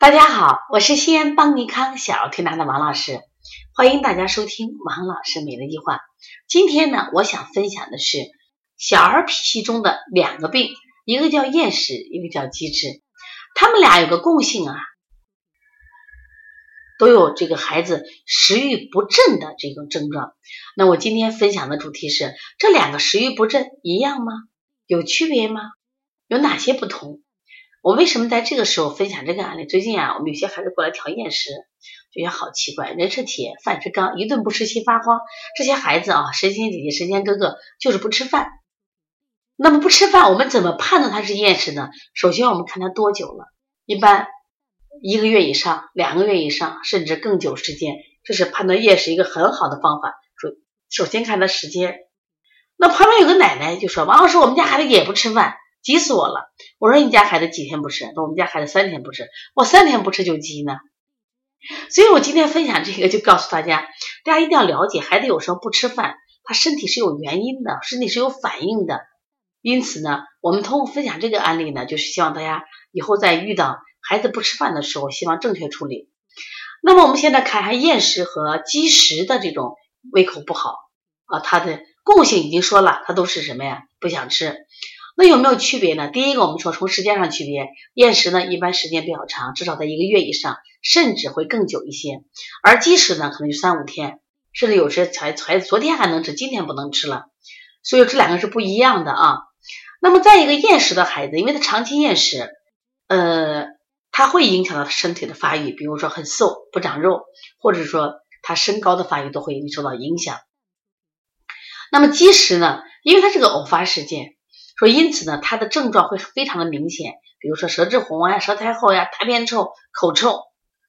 大家好，我是西安邦尼康小儿推拿的王老师，欢迎大家收听王老师每日一话。今天呢，我想分享的是小儿脾气中的两个病，一个叫厌食，一个叫积滞。他们俩有个共性啊，都有这个孩子食欲不振的这种症状。那我今天分享的主题是这两个食欲不振一样吗？有区别吗？有哪些不同？我为什么在这个时候分享这个案例？最近啊，我们有些孩子过来调厌食，觉得好奇怪。人是铁，饭是钢，一顿不吃心发慌。这些孩子啊，神仙姐姐、神仙哥哥就是不吃饭。那么不吃饭，我们怎么判断他是厌食呢？首先，我们看他多久了，一般一个月以上、两个月以上，甚至更久时间，这是判断厌食一个很好的方法。首首先看他时间。那旁边有个奶奶就说：“王老师，我们家孩子也不吃饭。”急死我了！我说你家孩子几天不吃？说我们家孩子三天不吃。我三天不吃就急呢。所以我今天分享这个，就告诉大家，大家一定要了解，孩子有时候不吃饭，他身体是有原因的，身体是有反应的。因此呢，我们通过分享这个案例呢，就是希望大家以后在遇到孩子不吃饭的时候，希望正确处理。那么我们现在看一下厌食和积食的这种胃口不好啊，它的共性已经说了，它都是什么呀？不想吃。那有没有区别呢？第一个，我们说从时间上区别，厌食呢一般时间比较长，至少在一个月以上，甚至会更久一些；而积食呢可能就三五天，甚至有时才孩子昨天还能吃，今天不能吃了。所以这两个是不一样的啊。那么再一个厌食的孩子，因为他长期厌食，呃，他会影响到身体的发育，比如说很瘦不长肉，或者说他身高的发育都会受到影响。那么积食呢，因为它是个偶发事件。说，因此呢，他的症状会非常的明显，比如说舌质红啊、舌苔厚呀、大便臭、口臭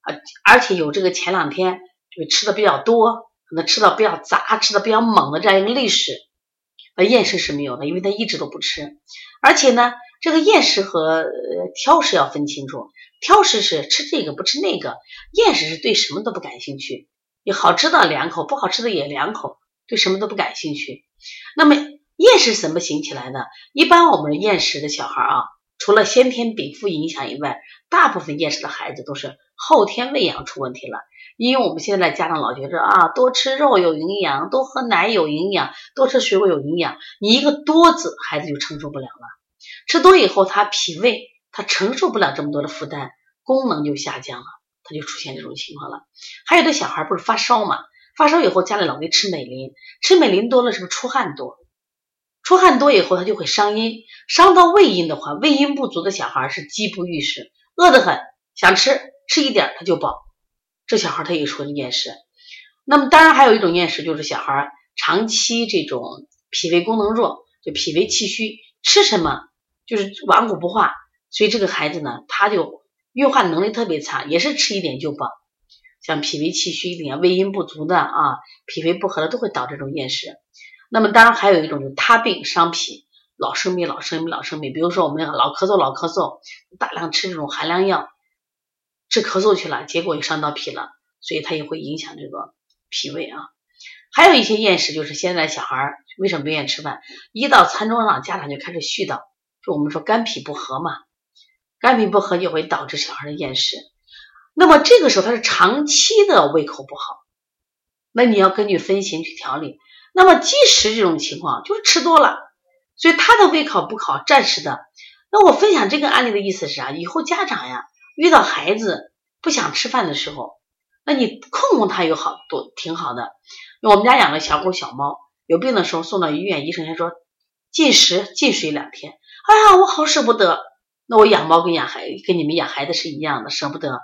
啊，而且有这个前两天就吃的比较多，可能吃的比较杂、吃的比较猛的这样一个历史。那厌食是没有的，因为他一直都不吃。而且呢，这个厌食和挑食要分清楚，挑食是吃这个不吃那个，厌食是对什么都不感兴趣，你好吃的两口，不好吃的也两口，对什么都不感兴趣。那么。厌食怎么行起来的？一般我们厌食的小孩啊，除了先天禀赋影响以外，大部分厌食的孩子都是后天喂养出问题了。因为我们现在家长老觉着啊，多吃肉有营养，多喝奶有营养，多吃水果有营养。你一个多字，孩子就承受不了了。吃多以后，他脾胃他承受不了这么多的负担，功能就下降了，他就出现这种情况了。还有的小孩不是发烧嘛，发烧以后家里老给吃美林，吃美林多了是不是出汗多？出汗多以后，他就会伤阴，伤到胃阴的话，胃阴不足的小孩是饥不欲食，饿得很，想吃吃一点他就饱，这小孩他也属于厌食。那么当然还有一种厌食，就是小孩长期这种脾胃功能弱，就脾胃气虚，吃什么就是顽固不化，所以这个孩子呢，他就运化能力特别差，也是吃一点就饱。像脾胃气虚一点、胃阴不足的啊，脾胃不和的都会导致这种厌食。那么当然还有一种就是他病伤脾，老生病老生病老生病，比如说我们老咳嗽老咳嗽，大量吃这种寒凉药治咳嗽去了，结果又伤到脾了，所以它也会影响这个脾胃啊。还有一些厌食，就是现在小孩为什么不愿意吃饭？一到餐桌上，家长就开始絮叨，就我们说肝脾不和嘛，肝脾不和就会导致小孩的厌食。那么这个时候他是长期的胃口不好，那你要根据分型去调理。那么积食这种情况就是吃多了，所以他的胃口不好，暂时的。那我分享这个案例的意思是啥？以后家长呀遇到孩子不想吃饭的时候，那你控控他有好多挺好的。我们家养了小狗小猫，有病的时候送到医院，医生还说禁食禁水两天。哎呀，我好舍不得。那我养猫跟养孩跟你们养孩子是一样的，舍不得。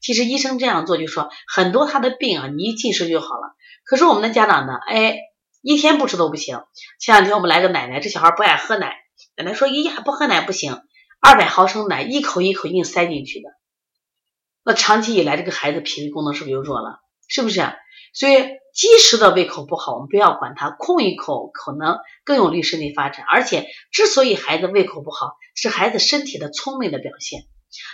其实医生这样做就说很多他的病啊，你一禁食就好了。可是我们的家长呢，哎。一天不吃都不行。前两天我们来个奶奶，这小孩不爱喝奶，奶奶说：“哎呀，不喝奶不行，二百毫升奶一口一口硬塞进去的。”那长期以来，这个孩子脾胃功能是不是就弱了？是不是？所以积食的胃口不好，我们不要管他，空一口可能更有利身体发展。而且，之所以孩子胃口不好，是孩子身体的聪明的表现。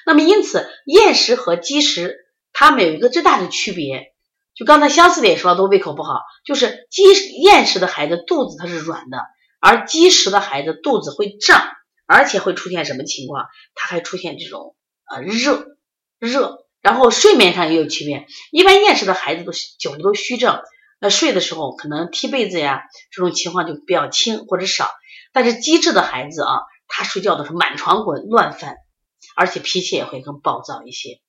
那么，因此厌食和积食，它们有一个最大的区别。就刚才相似的也说了，都胃口不好，就是积厌食的孩子肚子它是软的，而积食的孩子肚子会胀，而且会出现什么情况？他还出现这种呃热，热，然后睡眠上也有区别。一般厌食的孩子都久了都虚症，那睡的时候可能踢被子呀，这种情况就比较轻或者少。但是机智的孩子啊，他睡觉的时候满床滚、乱翻，而且脾气也会更暴躁一些。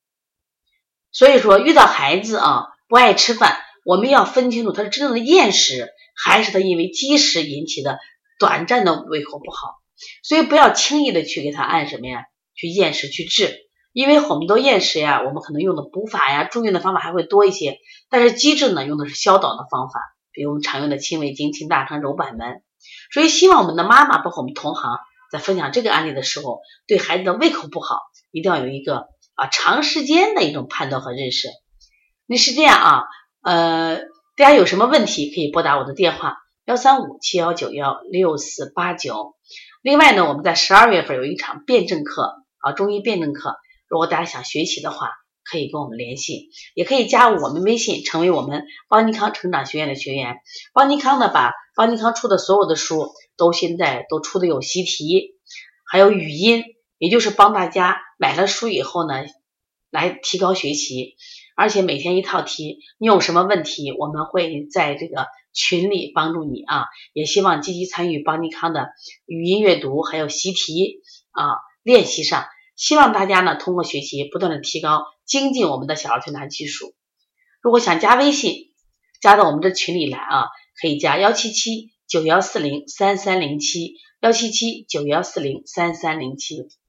所以说，遇到孩子啊不爱吃饭，我们要分清楚他是真正的厌食，还是他因为积食引起的短暂的胃口不好。所以不要轻易的去给他按什么呀，去厌食去治，因为很多厌食呀，我们可能用的补法呀、助运的方法还会多一些，但是机制呢，用的是消导的方法，比如我们常用的清胃经、清大肠、揉板门。所以希望我们的妈妈包括我们同行在分享这个案例的时候，对孩子的胃口不好，一定要有一个啊长时间的一种判断和认识。是这样啊，呃，大家有什么问题可以拨打我的电话幺三五七幺九幺六四八九。另外呢，我们在十二月份有一场辩证课啊，中医辩证课，如果大家想学习的话，可以跟我们联系，也可以加我们微信，成为我们邦尼康成长学院的学员。邦尼康呢，把邦尼康出的所有的书都现在都出的有习题，还有语音，也就是帮大家买了书以后呢，来提高学习，而且每天一套题，你有什么问题，我们会在这个。群里帮助你啊，也希望积极参与邦尼康的语音阅读，还有习题啊练习上。希望大家呢通过学习不断的提高精进我们的小儿推拿技术。如果想加微信，加到我们的群里来啊，可以加幺七七九幺四零三三零七幺七七九幺四零三三零七。